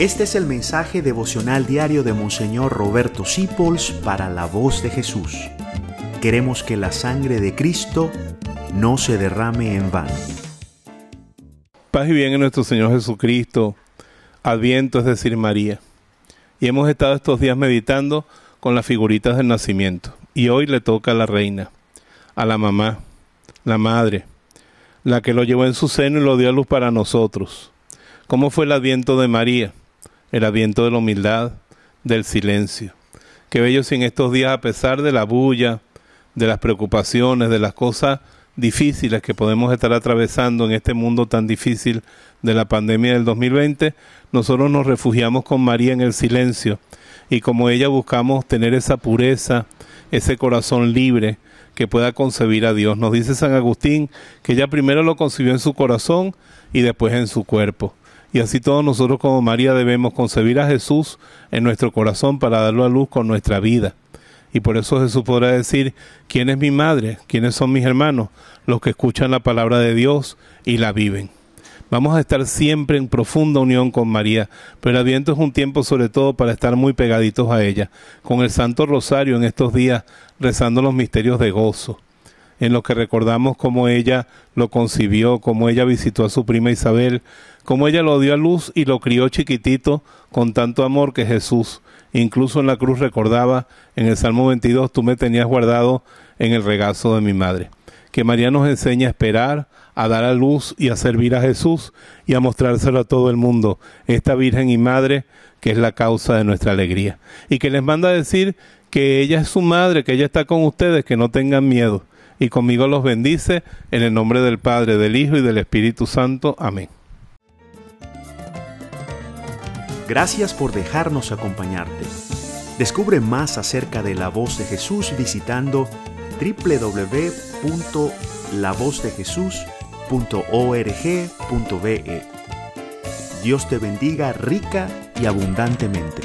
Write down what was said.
Este es el mensaje devocional diario de Monseñor Roberto Sipols para la voz de Jesús. Queremos que la sangre de Cristo no se derrame en vano. Paz y bien en nuestro Señor Jesucristo. Adviento es decir María. Y hemos estado estos días meditando con las figuritas del nacimiento. Y hoy le toca a la reina, a la mamá, la madre, la que lo llevó en su seno y lo dio a luz para nosotros. ¿Cómo fue el adviento de María? El adviento de la humildad, del silencio. Qué bello si en estos días, a pesar de la bulla, de las preocupaciones, de las cosas difíciles que podemos estar atravesando en este mundo tan difícil de la pandemia del 2020, nosotros nos refugiamos con María en el silencio y como ella buscamos tener esa pureza, ese corazón libre que pueda concebir a Dios. Nos dice San Agustín que ella primero lo concibió en su corazón y después en su cuerpo. Y así todos nosotros como María debemos concebir a Jesús en nuestro corazón para darlo a luz con nuestra vida. Y por eso Jesús podrá decir, ¿quién es mi madre? ¿Quiénes son mis hermanos? Los que escuchan la palabra de Dios y la viven. Vamos a estar siempre en profunda unión con María, pero el Adviento es un tiempo sobre todo para estar muy pegaditos a ella, con el Santo Rosario en estos días, rezando los misterios de gozo en lo que recordamos cómo ella lo concibió, cómo ella visitó a su prima Isabel, cómo ella lo dio a luz y lo crió chiquitito con tanto amor que Jesús, incluso en la cruz recordaba en el Salmo 22, tú me tenías guardado en el regazo de mi madre. Que María nos enseña a esperar, a dar a luz y a servir a Jesús y a mostrárselo a todo el mundo, esta Virgen y Madre que es la causa de nuestra alegría. Y que les manda a decir que ella es su madre, que ella está con ustedes, que no tengan miedo y conmigo los bendice en el nombre del Padre, del Hijo y del Espíritu Santo. Amén. Gracias por dejarnos acompañarte. Descubre más acerca de la voz de Jesús visitando www.lavozdejesús.org.be. Dios te bendiga rica y abundantemente.